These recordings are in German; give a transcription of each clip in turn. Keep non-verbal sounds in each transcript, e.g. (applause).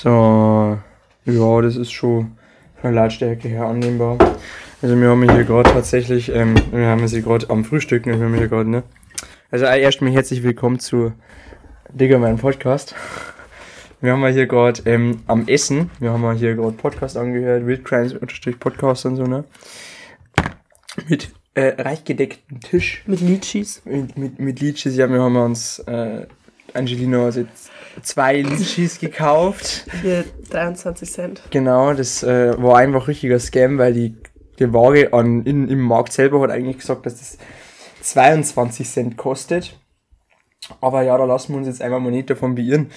So, ja, das ist schon von der Lautstärke her annehmbar. Also wir haben hier gerade tatsächlich, ähm, wir haben sie gerade am Frühstück, ne, wir haben hier gerade, ne. Also erstmal herzlich willkommen zu Digga, mein Podcast. Wir haben hier gerade ähm, am Essen, wir haben hier gerade Podcast angehört, Wildcrimes unterstrich Podcast und so, ne. Mit äh, reich gedecktem Tisch. Mit Litschis. Mit, mit, mit Litschis, ja, wir haben uns, äh, Angelina hat jetzt zwei Litschis gekauft. Für 23 Cent. Genau, das äh, war einfach richtiger Scam, weil die, die Waage an, in, im Markt selber hat eigentlich gesagt, dass das 22 Cent kostet. Aber ja, da lassen wir uns jetzt einfach mal nicht davon beirren.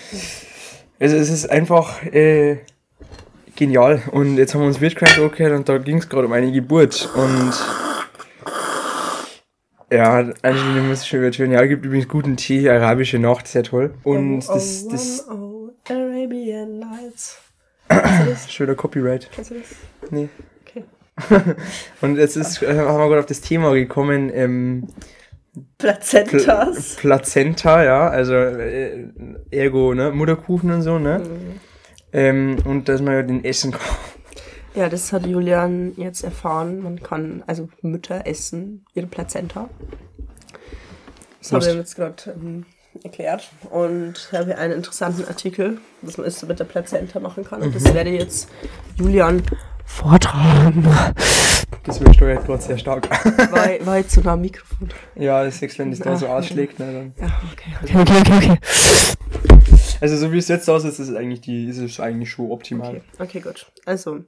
Also es ist einfach äh, genial. Und jetzt haben wir uns Wildcraft angehört und da ging es gerade um eine Geburt. Und ja, Angelina muss ich schon wieder hören. Ja, gibt übrigens guten Tee, arabische Nacht, sehr toll. Und oh, das, oh, das, oh, oh, Arabian Nights. (coughs) schöner Copyright. Kennst du das? Nee. Okay. (laughs) Und jetzt ist, äh, haben wir gerade auf das Thema gekommen, ähm, Pla Plazentas. Plazenta, ja, also äh, ergo, ne, Mutterkuchen und so, ne? Mhm. Ähm, und dass man ja den essen (laughs) kann. Ja, das hat Julian jetzt erfahren. Man kann, also Mütter essen ihre Plazenta. Das habe ich jetzt gerade ähm, erklärt. Und ich habe hier einen interessanten Artikel, was man ist mit der Plazenta machen kann. Und Mhm. das werde jetzt Julian vortragen. Das übersteuert gerade sehr stark. War, war jetzt so nah am Mikrofon. ja, das ist, wenn das da so ausschlägt, ne, dann. Ja, okay, okay, okay, okay, okay. Also so wie es jetzt aussieht, ist es eigentlich die, ist es eigentlich schon optimal. Okay, okay, gut. Also,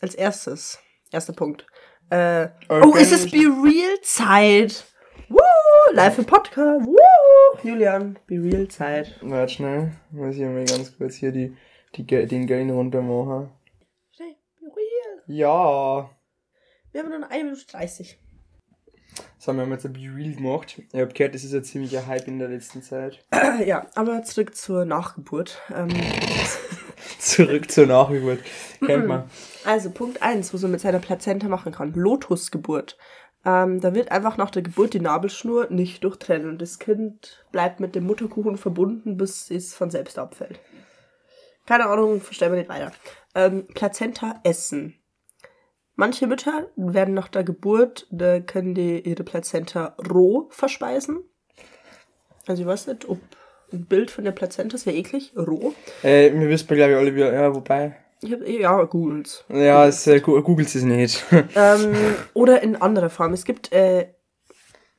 als erstes, erster Punkt. Äh, Okay. oh, ist es Be Real Zeit? Woo! Live im Podcast. Woo! Julian, Be Real Zeit. Warte schnell, muss ich mal ganz kurz hier die, die, den Gain runter machen. Schnell, Be Real. Ja. Wir haben nur noch 1 Minute 30. Das haben wir jetzt ein Be Real gemacht. Ich hab gehört, das ist ein ziemlicher Hype in der letzten Zeit. ja, aber zurück zur Nachgeburt. Ähm, (laughs) Zurück zur Nachgeburt. Kennt man. also, Punkt 1, was man mit seiner Plazenta machen kann. Lotusgeburt. Ähm, da wird einfach nach der Geburt die Nabelschnur nicht durchtrennen und das Kind bleibt mit dem Mutterkuchen verbunden, bis es von selbst abfällt. Keine Ahnung, verstehen wir nicht weiter. Ähm, Plazenta essen. Manche Mütter werden nach der Geburt, da können die ihre Plazenta roh verspeisen. Also ich weiß nicht, ob ein Bild von der Plazenta ist ja eklig, roh. Äh, wir wissen glaube ich alle wieder, ja, wobei. Ich hab, ja, googelt. Ja, es, äh, googelt es nicht. (laughs) Ähm, oder in anderer Form. Es gibt äh,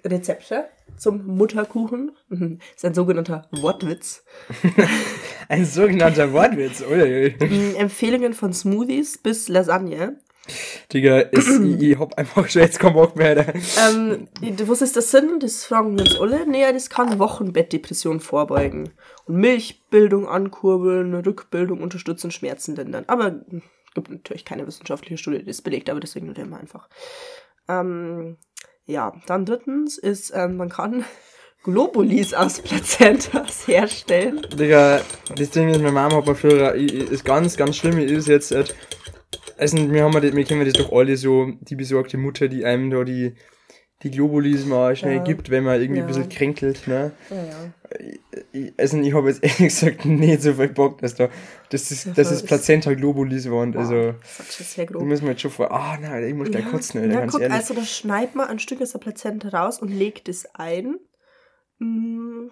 Rezepte zum Mutterkuchen. Mhm. ist ein sogenannter Wortwitz. Ein sogenannter Wortwitz, uiuiui. Mm, Empfehlungen von Smoothies bis Lasagne. Digga, es, (clears throat) ich, ich hab einfach schon jetzt keinen Bock mehr. Alter. Ähm, was ist das Sinn? Das fragen wir uns alle. Nee, das kann Wochenbettdepression vorbeugen. Und Milchbildung ankurbeln, Rückbildung unterstützen, Schmerzen lindern. Aber gibt natürlich keine wissenschaftliche Studie, die das belegt, aber deswegen nur wir einfach. Ähm, ja, dann drittens ist, ähm, man kann (laughs) Globulis aus Plazentas herstellen. Digga, das Ding ist, meine Mama hat mir früher, ich- ich- ist ganz, ganz schlimm, ist jetzt, äh, also wir haben das, wir kennen das doch alle so, die besorgte Mutter, die einem da die, die Globulis mal schnell Ja. gibt, wenn man irgendwie Ja. ein bisschen kränkelt, ne? Ja, ja. Ich, also ich habe jetzt (laughs) ehrlich gesagt nicht so viel Bock, dass da, Ja, dass es voll. Plazenta Globulis waren, also, Wow, das ist schon sehr da grob. müssen wir jetzt schon vor, ah nein, ich muss gleich kotzen, Alter, ja, ganz guck, ehrlich. also da schneidet man ein Stück aus der Plazenta raus und legt es ein. Mm,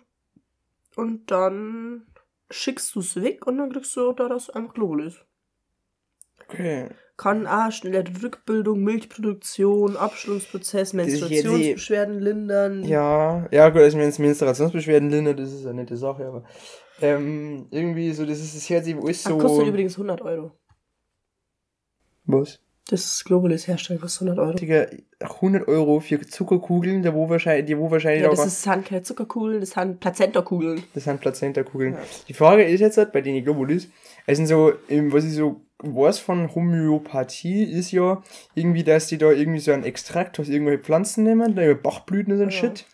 Und dann schickst du es weg und dann kriegst du daraus einfach Globulis. Okay. Kann auch schnelle Rückbildung, Milchproduktion, Abschlussprozess, ist Menstruationsbeschwerden lindern. Ja, ja gut, also wenn es Menstruationsbeschwerden lindert, das ist eine nette Sache, aber ähm, irgendwie so, das ist das sich alles Ach, so. kostet übrigens 100 Euro. Was? Das Globulis herstellen kostet 100 Euro. Digga, 100 Euro für Zuckerkugeln, da wo wahrscheinlich, die wo wahrscheinlich Ja, auch das ist, sind keine Zuckerkugeln, das sind Plazentakugeln. das sind Plazenta-Kugeln. Ja. Die Frage ist jetzt halt, bei denen Globulis, also so, ähm, was ich so weiß von Homöopathie, ist ja irgendwie, dass die da irgendwie so einen Extrakt aus irgendwelchen Pflanzen nehmen, da über Bachblüten und so ein Ja. Shit,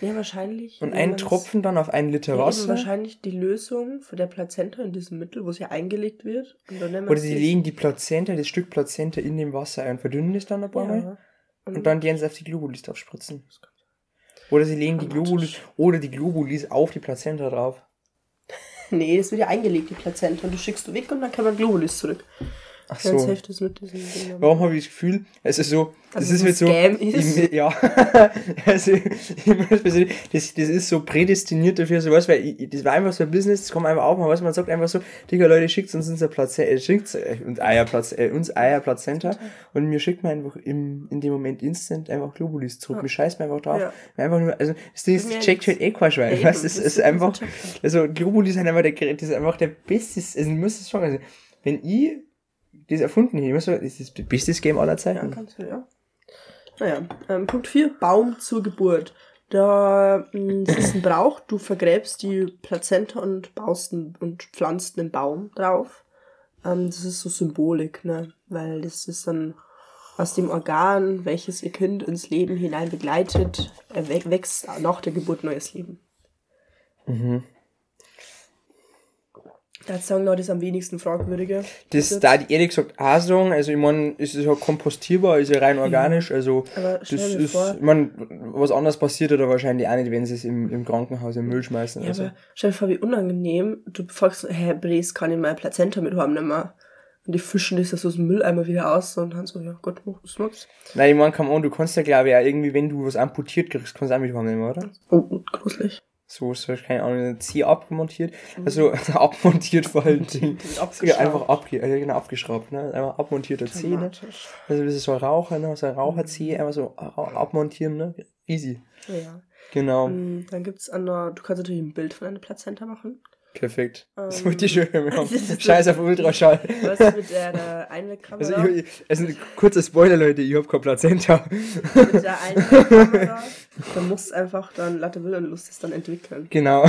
Ja, wahrscheinlich. und einen Tropfen dann auf einen Liter Ja, Wasser. wahrscheinlich die Lösung für der Plazenta in diesem Mittel, wo es ja eingelegt wird. Und Oder sie es- legen die Plazenta, das Stück Plazenta in dem Wasser ein, verdünnen es dann ein paar Mal. ja. Und dann gehen sie auf die Globulis drauf spritzen. Oder sie legen die. Globulis oder die Globulis auf die Plazenta drauf. (laughs) Nee, das wird ja eingelegt, die Plazenta. Und du schickst du weg und dann kann man Globulis zurück. Ach so. hilft das mit diesem Ding. Warum habe ich das Gefühl, es ist so, das Also ist so mit so, ist? ich- ja, (laughs) also, ich muss persönlich- das, das ist so prädestiniert dafür, sowas, weil ich, das war einfach so ein Business, das kommt einfach auf, was man sagt einfach so, Digga, Leute, schickt uns unser Plazenta, äh, schickt äh, uns Eierplatz, äh, uns Eierplazenta und mir schickt man einfach im, in dem Moment instant einfach Globulis zurück, mir scheißt man einfach drauf, Ja. einfach nur, also, das Ding ist, checkt halt eh kein Schwein, Ja, weißt, das ist ist einfach, also, Globulis sind einfach der, das ist einfach der beste, also, du musst es schon, also, wenn ich das erfunden hätte, ich muss sagen, das ist das beste Game aller Ja, Zeiten. kannst du, ja. Naja, ähm, Punkt 4, Baum zur Geburt. Da, das ist ein Brauch, du vergräbst die Plazenta und baust einen, und pflanzt einen Baum drauf. Ähm, das ist so Symbolik, ne? Weil das ist dann aus dem Organ, welches ihr Kind ins Leben hinein begleitet, wächst nach der Geburt neues Leben. Mhm. Da sagen Leute, das ist am wenigsten fragwürdige. Das Zusatz. da ehrlich gesagt auch sagen, also ich meine, es ist ja kompostierbar, ist ja rein organisch, also Aber das ist, vor- ich meine, was anderes passiert oder wahrscheinlich auch nicht, wenn sie es im, im Krankenhaus im Müll schmeißen. Ja, also. aber stell dir vor, wie unangenehm. Du fragst, hä, Bres, kann ich meine Plazenta mit haben nicht mehr? Und die fischen das aus dem Mülleimer wieder aus und dann so, ja Gott, was nutzt? Nein, ich meine, come on, du kannst ja glaube ich auch irgendwie, wenn du was amputiert kriegst, kannst du auch mit nehmen, oder? Oh, gruselig. So, so keine Ahnung, eine Zieh abmontiert, also (laughs) abmontiert vor allem (laughs) Ding. Ja, einfach abge äh, genau, abgeschraubt, ne? Einfach abmontierter Zeh, ne? Also das ist so ein Raucher, ne? So ein Raucherzeh, einfach so abmontieren, ne? Easy. Ja. Genau. Mm, Dann gibt's an der, du kannst natürlich ein Bild von einer Plazenta machen. Perfekt. Das Ähm, wollte ich (laughs) das ist so- Scheiß auf Ultraschall. Was mit der, (laughs) Einwegkamera? Also, ich, also ein kurzer Spoiler, Leute, ich hab kein Plazenta. mit der Einwegkamera. (laughs) Da musst einfach dann Latte will und Lust es dann entwickeln. Genau.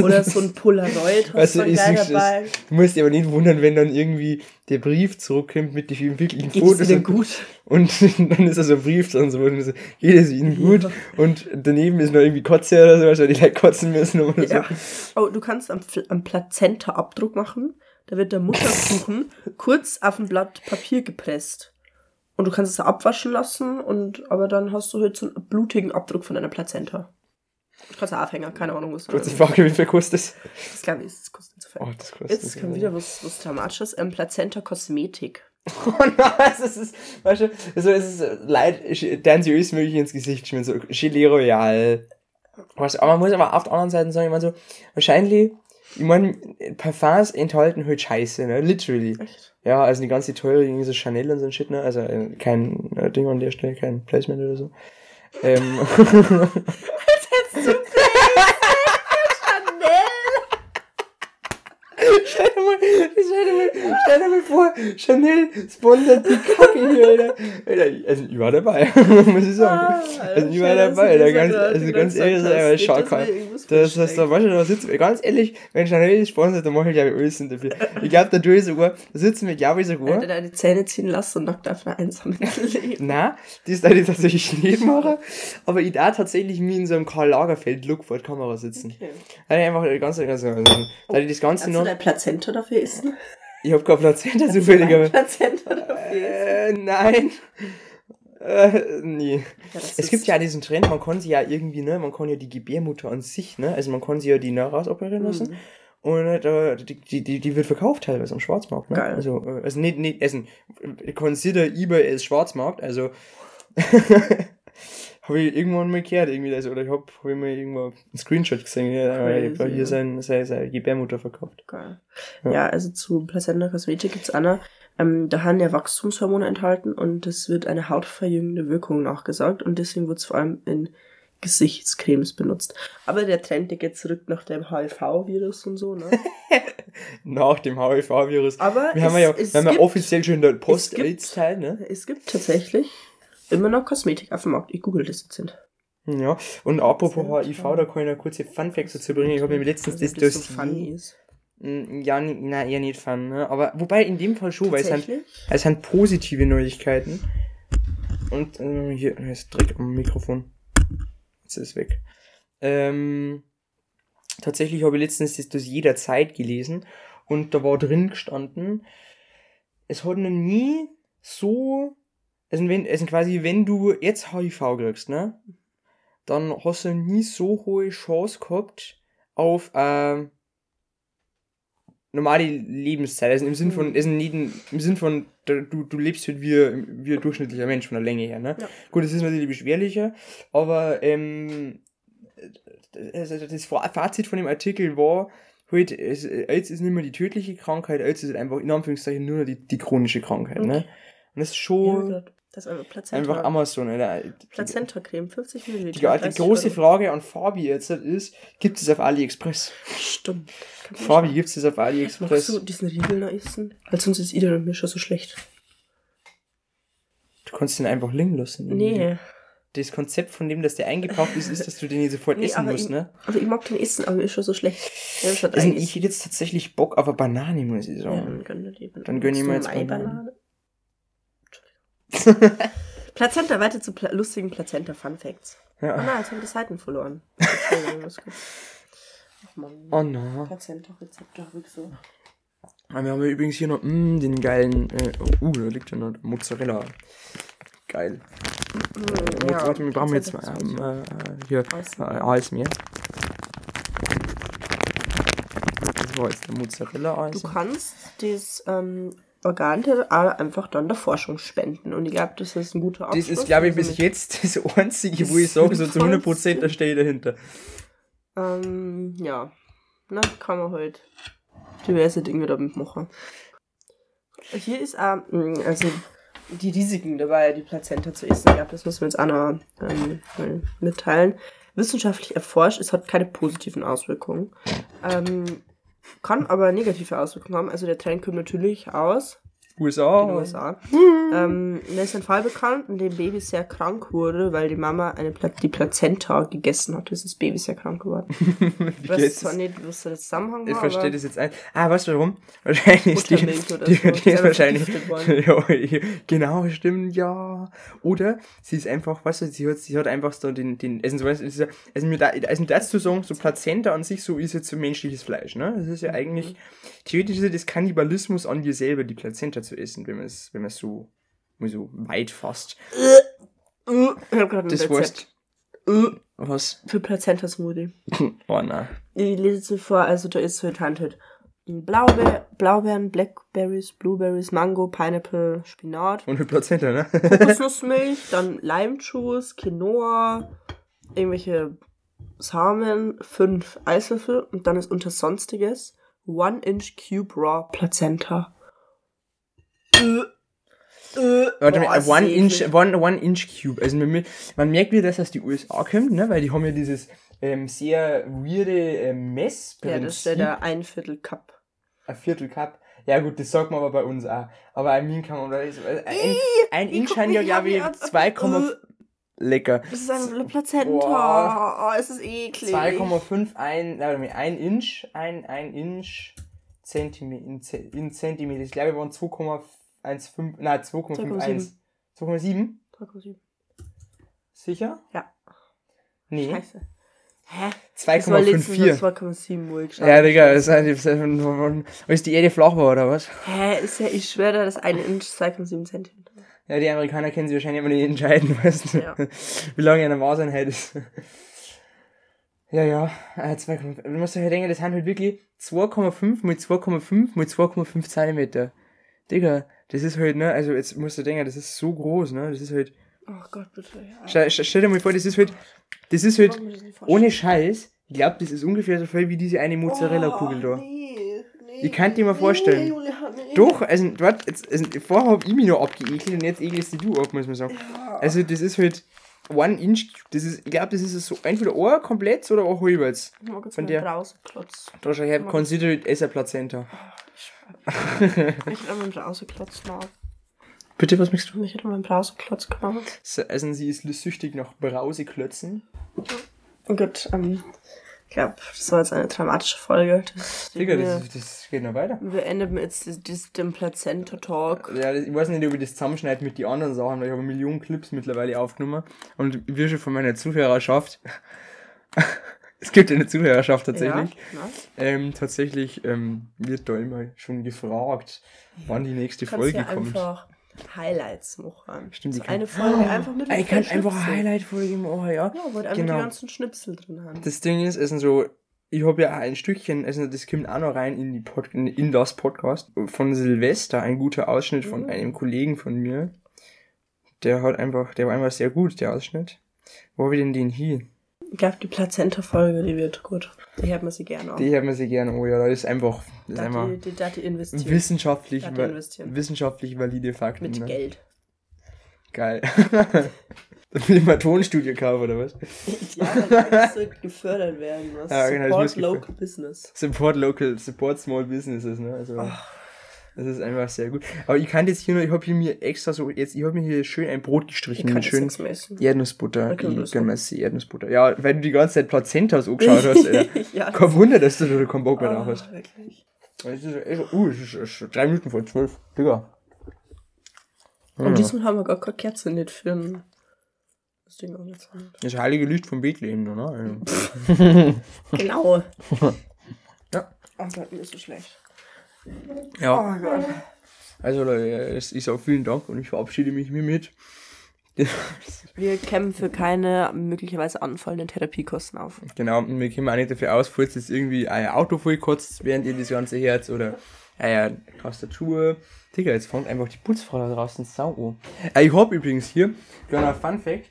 Oder so ein Polaroid Also, du ich gleich dabei. das. Du musst dich aber nicht wundern, wenn dann irgendwie der Brief zurückkommt mit den wirklichen Geht's Fotos. Ihnen und- gut? Und dann ist da so ein Brief drin, so, und so, geht es Ihnen gut? Ja. Und daneben ist noch irgendwie Kotze oder so, weil die Leute kotzen müssen oder so. Ja. Oh, du kannst am, Pl- am Plazenta-Abdruck machen. Da wird der Mutterkuchen (laughs) kurz auf ein Blatt Papier gepresst. Und du kannst es abwaschen lassen, und aber dann hast du halt so einen blutigen Abdruck von deiner Plazenta. Du kannst einen Aufhänger, keine Ahnung, was du Kurze Frage, wie viel kostet das? Das glaube ich, das kostet zu viel. Oh, das kostet Jetzt kommt wieder was, was Dramatisches. Ähm, Plazenta-Kosmetik. (laughs) Oh nein, es ist, weißt du, also es ist äh, leid, sie öst möglich ins Gesicht schmieren, so Gelee Royal. Weißt du, aber man muss aber auf der anderen Seite sagen, ich meine so, wahrscheinlich, ich meine, Parfums enthalten halt Scheiße, ne, literally. Echt? Ja, also die ganze teure, irgendwie so Chanel und so ein Shit, ne, also äh, kein äh, Ding an der Stelle, kein Placement oder so. Ähm, (laughs) (laughs) Stell dir mal, stell dir mal, stell dir mal vor, Chanel sponsert die Kacke hier, Alter. Alter, also ich war dabei, (laughs) muss ich sagen. Ah, also ich war dabei, Alter, das ganz, also ganz ehrlich, Nicht, schau irgendwas Das, das, da, weißt du, da sitzen, ganz ehrlich, wenn Chanel sponsert, dann mache ich glaube ich alles dafür. Ich glaube, da tue ich sogar, da sitzen wir, glaube ich, Alter, sogar. deine Zähne ziehen lassen und einer einsamen Insel leben. Na, das da ich tatsächlich nicht mache, aber ich da tatsächlich mir in so einem Karl Lagerfeld Look vor der Kamera sitzen. Okay. Da ich einfach die ganze, ganze, also, da ich das Ganze noch, Plazenta dafür essen? ich hab kein Plazenta zufällig, aber, Plazenta dafür äh, nein. Äh, nee. Ja, Es gibt ja diesen Trend, man kann sie ja irgendwie, ne, man kann ja die Gebärmutter an sich, ne, also man kann sie ja die ne, rausoperieren lassen. Mhm. Und äh, die, die, die, die wird verkauft teilweise am Schwarzmarkt, ne? Geil. Also, äh, also nicht, nicht, also, consider eBay als Schwarzmarkt, also, (laughs) habe ich irgendwann mal gehört, irgendwie, also, oder ich hab, hab ich mal irgendwo einen Screenshot gesehen, ja, Crazy, ich hab hier ja. sein, sein, sein Gebärmutter verkauft. Geil. Ja. Ja, also zu Plazenta Kosmetik gibt's Anna. Ähm, da haben ja Wachstumshormone enthalten und es wird eine hautverjüngende Wirkung nachgesagt und deswegen wird's vor allem in Gesichtscremes benutzt. Aber der Trend, der geht zurück nach dem HIV-Virus und so, ne? (laughs) Nach dem HIV-Virus. Aber Wir haben es- ja, es wir haben ja gibt- offiziell schon den gibt- Post-AIDS-Teil, ne? Es gibt tatsächlich immer noch Kosmetik auf dem Markt. Ich google das jetzt sind. Ja, und apropos HIV, da kann ich noch kurze Funfacts dazu bringen. Ich habe mir letztens das Also, das so Dossier... funny ist. Mm, Ja, na, eher nicht fun, ne? Aber wobei in dem Fall schon, weil es sind, es sind positive Neuigkeiten. Und ähm, hier hier ist Dreck am Mikrofon. Jetzt ist es weg. Ähm, tatsächlich habe ich letztens das Dossier der Zeit gelesen und da war drin gestanden, es hat noch nie so, also wenn, also quasi, wenn du jetzt HIV kriegst, ne? Dann hast du nie so hohe Chance gehabt auf, ähm, normale Lebenszeit. Also im Sinn von, also nicht ein, im Sinn von, du, du lebst halt wie, ein- wie ein durchschnittlicher Mensch von der Länge her, ne? Ja. Gut, das ist natürlich beschwerlicher, aber ähm, also das Fa- Fazit von dem Artikel war, halt, es, AIDS ist nicht mehr die tödliche Krankheit, AIDS ist halt einfach in Anführungszeichen nur noch die, die chronische Krankheit, ne? Und das ist Ja, schon Gott. Das ist einfach Plazenta. einfach Amazon, Alter. Plazenta-Creme, 50 Milliliter. Die, die 30 große Euro. Frage an Fabi jetzt ist, gibt es auf AliExpress? Stimmt. Fabi, gibt es auf. AliExpress? Magst du diesen Riegel noch essen? Weil sonst ist Ida und mir schon so schlecht. Du kannst den einfach liegen lassen. Nee. Das Konzept von dem, dass der eingepackt ist, ist, dass du den nicht sofort Nee, essen musst, ich, ne? aber ich mag den essen, aber mir ist schon so schlecht. Ja, Also ich hätte jetzt tatsächlich Bock auf eine Banane, muss ich Ja, sagen. dann gönn dir die. Dann gönn ich mir jetzt. Entschuldigung. (laughs) Plazenta, weiter zu pla lustigen Plazenta-Fun-Facts. Oh Ja. nein, jetzt haben wir die Seiten verloren. Ach (laughs) man. Oh no. Plazenta-Rezepte habe ich so. Aber wir haben ja übrigens hier noch mm, den geilen. Äh, oh, da liegt ja noch Mozzarella. Geil. Jetzt, Ja, warte, wir brauchen jetzt mal ähm, äh, hier ASMR. Das war jetzt der Mozzarella Du kannst das ähm, Organteil auch einfach dann der Forschung spenden. Und ich glaube, das ist ein guter Das ist, glaube ich, bis jetzt das Einzige, wo ich sage, so zu 100% da stehe ich dahinter. Ähm, ja. Na, kann man halt diverse Dinge damit machen. Hier ist auch, mh, also die Risiken dabei, die Plazenta zu essen. Ich glaube, das müssen wir jetzt auch noch ähm, mitteilen. Wissenschaftlich erforscht, es hat keine positiven Auswirkungen. Ähm, kann aber negative Auswirkungen haben. Also der Trend kommt natürlich aus USA. in den USA. Ähm, mir ist ein Fall bekannt, in dem Baby sehr krank wurde, weil die Mama eine Pla die Plazenta gegessen hat. Das ist das Baby sehr krank geworden. (laughs) Ich geht's? zwar nicht, was der Zusammenhang Ich war, verstehe aber das jetzt ein. Ah, weißt du warum? Wahrscheinlich ist die, die, so. die ist wahrscheinlich. (laughs) Ja, genau, stimmt, ja. Oder sie ist einfach, weißt du, sie hat, sie hat einfach so den, den, also, weißt du, es ist ja- also mir da, also mir das zu sagen, so Plazenta an sich, so ist jetzt so menschliches Fleisch, ne? Das ist ja eigentlich, theoretisch ist ja das Kannibalismus an dir selber, die Plazenta zu essen, wenn man es, wenn so, mal so weit fasst. Ich hab gerade ein Das Rezept. heißt, was? Für Plazenta-Smoothie. (laughs) Oh, nein. Ich lese es mir vor, also da ist halt halt Blaubeer, Blaubeeren, Blackberries, Blueberries, Mango, Pineapple, Spinat, Und mit Plazenta, ne? (laughs) Kokosnussmilch, dann Limejuice, Quinoa, irgendwelche Samen, fünf Eiswürfel und dann ist unter Sonstiges One Inch Cube Raw Plazenta. Äh, äh, Warte mal, ist one inch, one, one inch Cube. Also man, man merkt wieder, dass das aus die USA kommt, ne? Weil die haben ja dieses ähm, sehr weirde ähm, Messprinzip. Ja, das ist ja der ein Viertel Cup. Ein Viertel Cup. Ja gut, das sagt man aber bei uns auch. Aber ein Min kann man, oder ist, ein, ein ich Inch haben ja, glaube ich, an, wie- 2, lecker. Das ist eine Plazenta. Oh, es ist eklig. 2,5, ein, warte mal, ein Inch, ein, ein Inch, Zentimeter, in, in Zentimeter. Ich glaube, wir waren 2,15, nein, 2,51. 2,7? 3,7. Sicher? Ja. Nee. Scheiße. Hä? Das war letztens 2,54. 2,7 Uhr geschaut. Ja, Digga, das ist halt, weil die Erde flach war, oder was? Hä, ist ja, ich schwöre, das eine Inch 2,7 Zentimeter. Ja, die Amerikaner können sich wahrscheinlich immer nicht entscheiden, (laughs) weißt du, Ja. wie lange eine Maßeinheit ist. Ja, ja, äh, 2,5. Du musst dir halt denken, das sind halt wirklich 2,5 mal 2,5 mal 2,5 Zentimeter. Digga, das ist halt, ne, also jetzt musst du denken, das ist so groß, ne, das ist halt, Oh Gott, bitte. Ja. stell, dir mal vor, das ist halt, das ist halt, ohne Scheiß, ich glaube, das ist ungefähr so viel wie diese eine Mozzarella-Kugel da. Oh, Nee, nee, Ich kann dir mal vorstellen. Nee, Julia, nee. Doch, also, dort, jetzt, also vorher hab ich mich noch abgeekelt und jetzt ekelst du ab, muss man sagen. Also, das ist halt One Inch, das ist, ich glaube, das ist so entweder ein komplett oder mag jetzt Von der- Brauseklotz. Da schau her, consider it as a Plazenta. Ich hätte meinen Brauseklotz genommen. Bitte, was möchtest du? Ich hätte meinen Brauseklotz genommen. So, Also, sie ist süchtig nach Brauseklötzen. Gut, ähm, ich glaube, das war jetzt eine dramatische Folge. Das, Digga, das, das geht noch weiter. wir enden jetzt das, das, den Plazenta-Talk. Ja, ich weiß nicht, ob ich das zusammenschneide mit den anderen Sachen, weil ich habe Millionen Clips mittlerweile aufgenommen. Und wir schon von meiner Zuhörerschaft. Es gibt eine Zuhörerschaft tatsächlich. Ja? Ähm, tatsächlich ähm, wird da immer schon gefragt, wann die nächste Du Folge ja kommt. einfach Highlights machen. Stimmt, so eine Folge einfach mit ich kann einfach. Highlight-Folge machen, ja. Ja, wo einfach Genau. die ganzen Schnipsel drin haben. Das Ding ist, es sind so, ich habe ja auch ein Stückchen, also das kommt auch noch rein in, die Pod, in das Podcast, von Silvester, ein guter Ausschnitt von Mhm. einem Kollegen von mir. Der hat einfach, der war einfach sehr gut, der Ausschnitt. Wo habe ich denn den hier? Ich glaube, die Plazenta-Folge, die wird gut. Die hört man sich gerne an. Die hört man sich gerne, oh ja, das ist einfach, das ist einfach die, die, die investieren. wissenschaftlich, Da die investieren. wissenschaftlich valide Fakten. Mit ne? Geld. Geil. (laughs) Dann will ich mal Tonstudio kaufen, oder was? Ja, das (laughs) gefördert werden. Was? Ja, genau, Support Local Business. Support local, support small businesses, ne? Also, das ist einfach sehr gut. Aber ich kann jetzt hier nur, ich habe hier mir extra so, jetzt, ich habe mir hier schön ein Brot Ich gestrichen kann mit das schön. Erdnussbutter. Ich jetzt die Erdnussbutter. Ja, weil du die ganze Zeit Plazentas (laughs) angeschaut hast, Alter. ja, Kein Wunder, dass du da keinen Bock mehr oh, hast. wirklich. Es ist, echt- uh, es ist, es ist drei Minuten vor zwölf. Digga. Und diesmal haben wir gar keine Kerze nicht für ein das Ding auch nicht so. Das heilige Licht von Bethlehem, ne? (laughs) (laughs) Genau. Ja. Oh Gott, mir ist so schlecht. Ja. Oh Gott. Also Leute, es ist auch vielen Dank und ich verabschiede mich hiermit. Wir kämpfen für keine möglicherweise anfallenden Therapiekosten auf. Genau, und wir kommen auch nicht dafür aus, falls jetzt irgendwie euer Auto vollkotzt, während ihr das ganze hört oder euer Tastatur. Digga, jetzt fängt einfach die Putzfrau da draußen sau an. Äh, ich hab übrigens hier, kleiner Fun Fact,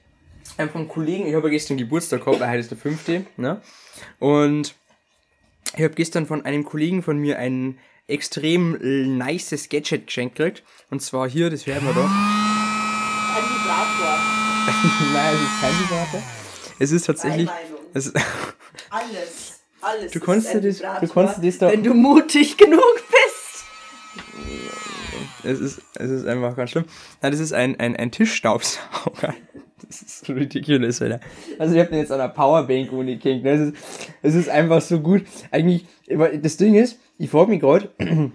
ähm, vom Kollegen, ich habe ja gestern Geburtstag gehabt, heute ist der fünfte, ne? Und ich habe gestern von einem Kollegen von mir ein extrem nices Gadget geschenkt gekriegt. Und zwar hier, das werden wir da. Ein Vibrator. (laughs) Nein, es ist kein Vibrator. Es ist tatsächlich. Es ist, (laughs) Alles. Alles. Du ein dir das- du dir das doch- Wenn du mutig genug bist. Es ist, es ist einfach ganz schlimm. Nein, das ist ein, ein, ein Tischstaubsauger. (laughs) Das ist so ridiculous, Alter. Also ich hab den jetzt an der Powerbank ohne King. Es ist, es ist einfach so gut. Eigentlich, das Ding ist, ich frage mich gerade, (clears throat)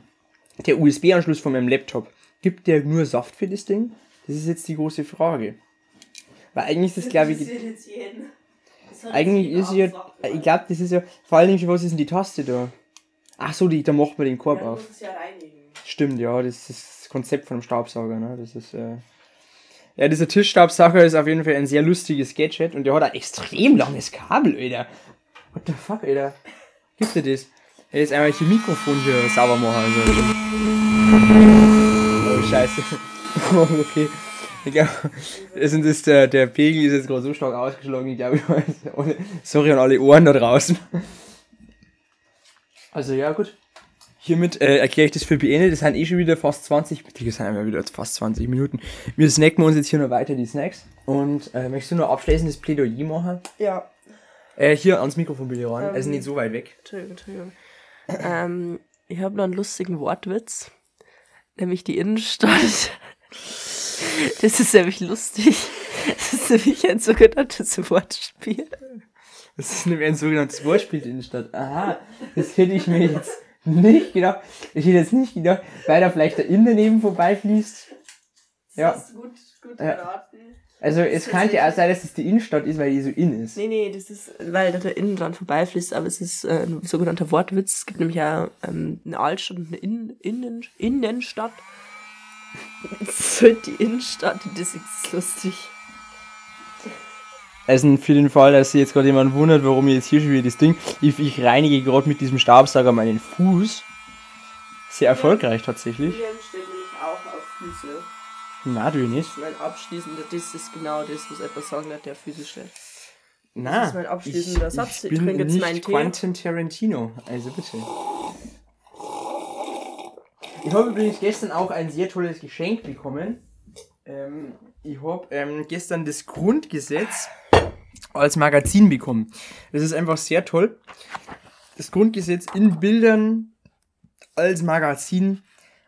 der USB-Anschluss von meinem Laptop, gibt der nur Saft für das Ding? Das ist jetzt die große Frage. Weil eigentlich ist das, glaube ich, eigentlich ist ja, ich glaube, das ist ja, vor allen Dingen, was ist denn die Taste da? Ach so, die, da macht man den Korb auf. es ja. Stimmt, ja, das ist das Konzept von einem Staubsauger, ne? Das ist, äh. Ja, dieser Tischstaubsauger ist auf jeden Fall ein sehr lustiges Gadget und der hat ein extrem langes Kabel, Alter. What the fuck, Alter? Gibt dir das? Ja, jetzt einmal hier Mikrofon hier sauber machen. Also. Oh, scheiße. (laughs) Oh, okay. Ich glaub, das ist der, der Pegel ist jetzt gerade so stark ausgeschlagen, ich glaube, ich weiß, sorry an alle Ohren da draußen. Also ja, gut. Hiermit äh, erkläre ich das für beendet. Das sind eh schon wieder fast 20, Digga, das sind einfach wieder fast 20 Minuten. Wir snacken uns jetzt hier noch weiter die Snacks. Und äh, möchtest du noch abschließendes Plädoyer machen? Ja. Äh, hier ans Mikrofon bitte ran. Ähm. Also nicht so weit weg. Entschuldigung, Entschuldigung. Ähm, ich habe noch einen lustigen Wortwitz. Nämlich die Innenstadt. Das ist nämlich lustig. Das ist nämlich ein sogenanntes Wortspiel. Das ist nämlich ein sogenanntes Wortspiel in der Stadt. Aha, das hätte ich mir jetzt nicht gedacht. Ich hätte jetzt nicht gedacht, weil da vielleicht der Inn daneben vorbeifließt. Ja. hast du gut, gut Ja. Also es kann ja auch sein, dass es die Innenstadt ist, weil die so in ist. Nee, nee, das ist, weil da der Innen dran vorbeifließt, aber es ist äh, ein sogenannter Wortwitz. Es gibt nämlich ja ähm, eine Altstadt und eine Innen, Innen, Innenstadt. (laughs) Für die Innenstadt, das ist lustig. Also für den Fall, dass sich jetzt gerade jemand wundert, warum ich jetzt hier schon wieder das Ding. Ich, ich reinige gerade mit diesem Staubsauger meinen Fuß. Sehr erfolgreich tatsächlich. William steht nämlich auch auf Füße. Na, du nicht. Mein abschließender, das ist genau das, was etwas sagen hat, der steht. Na, ist mein abschließender ich, Satz. Ich Ich bin trinke jetzt nicht. Quentin Tarantino. Also bitte. Ich habe übrigens gestern auch ein sehr tolles Geschenk bekommen. Ähm, ich habe ähm, gestern das Grundgesetz als Magazin bekommen. Das ist einfach sehr toll. Das Grundgesetz in Bildern als Magazin.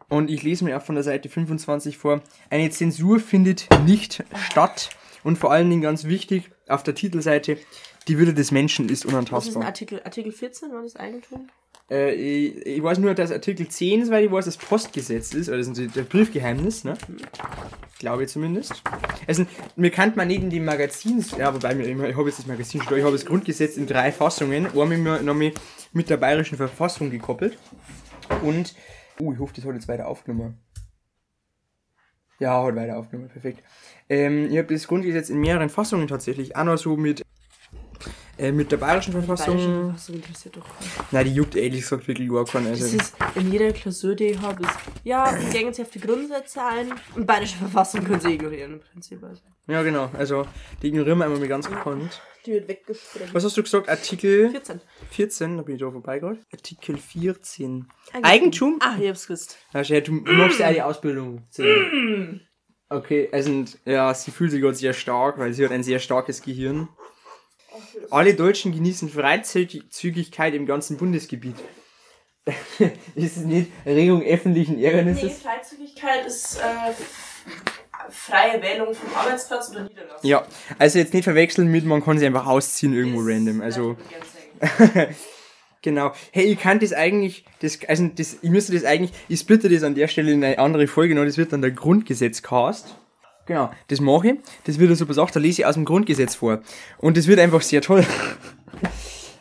Und ich lese mir auch von der Seite 25 vor. Eine Zensur findet nicht statt. Und vor allen Dingen ganz wichtig, auf der Titelseite, die Würde des Menschen ist Was ist ein unantastbar. Artikel? Artikel 14 war das Eigentum? Äh, ich, ich weiß nur, dass Artikel 10 ist, weil ich weiß, das Postgesetz ist, oder das ist der Briefgeheimnis, ne? Glaube ich zumindest. Also, mir kann man nicht in dem Magazin, ja, wobei, ich, ich habe jetzt das Magazin schon, ich habe das Grundgesetz in drei Fassungen, einmal noch mit, mit der bayerischen Verfassung gekoppelt. Und, uh, ich hoffe, das hat jetzt weiter aufgenommen. Ja, hat weiter aufgenommen, perfekt. Ähm, ich habe das Grundgesetz in mehreren Fassungen tatsächlich, noch so mit Äh, mit der bayerischen Die Verfassung. bayerische Verfassung interessiert doch keinen. Nein, die juckt ehrlich gesagt wirklich gar keinen. Das Also, ist in jeder Klausur, die ich habe, ist, ja, gehen Sie auf die Grundsätze ein und bayerische Verfassung können Sie ignorieren im Prinzip. Also. ja, genau. Also, die ignorieren wir einmal mal ganz gekonnt. Die wird weggesprengt. Was hast du gesagt? Artikel 14. 14, da bin ich da vorbei gerade. Artikel 14. Eigentum. Eigentum? Ah, ich hab's gewusst. Ja, du machst ja die Ausbildung. sehen. Okay, also, ja, sie fühlt sich gerade sehr stark, weil sie hat ein sehr starkes Gehirn. Alle Deutschen genießen Freizügigkeit im ganzen Bundesgebiet. (laughs) ist es nicht Regung öffentlichen Ärgernisses? Freizügigkeit ist äh, freie Wählung vom Arbeitsplatz oder Niederlassung. Ja, also jetzt nicht verwechseln mit, man kann sie einfach ausziehen irgendwo random. Also, (laughs) genau. Hey, ich kann das eigentlich, das, also das, ich müsste das eigentlich, ich splitte das an der Stelle in eine andere Folge noch, das wird dann der Grundgesetzcast. Genau, das mache ich. Das wird so gesagt, da lese ich aus dem Grundgesetz vor. Und das wird einfach sehr toll. (laughs)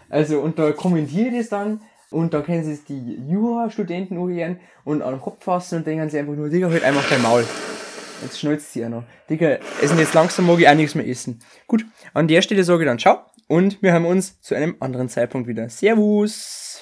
Also, und da kommentiere ich das dann und da können sie es die Jura-Studenten anhören und an den Kopf fassen und denken sie einfach nur, Digga, halt einfach dein Maul. Jetzt schnalzt sie ja noch. Digga, essen jetzt langsam mag ich auch nichts mehr essen. Gut, an der Stelle sage ich dann ciao und wir haben uns zu einem anderen Zeitpunkt wieder. Servus!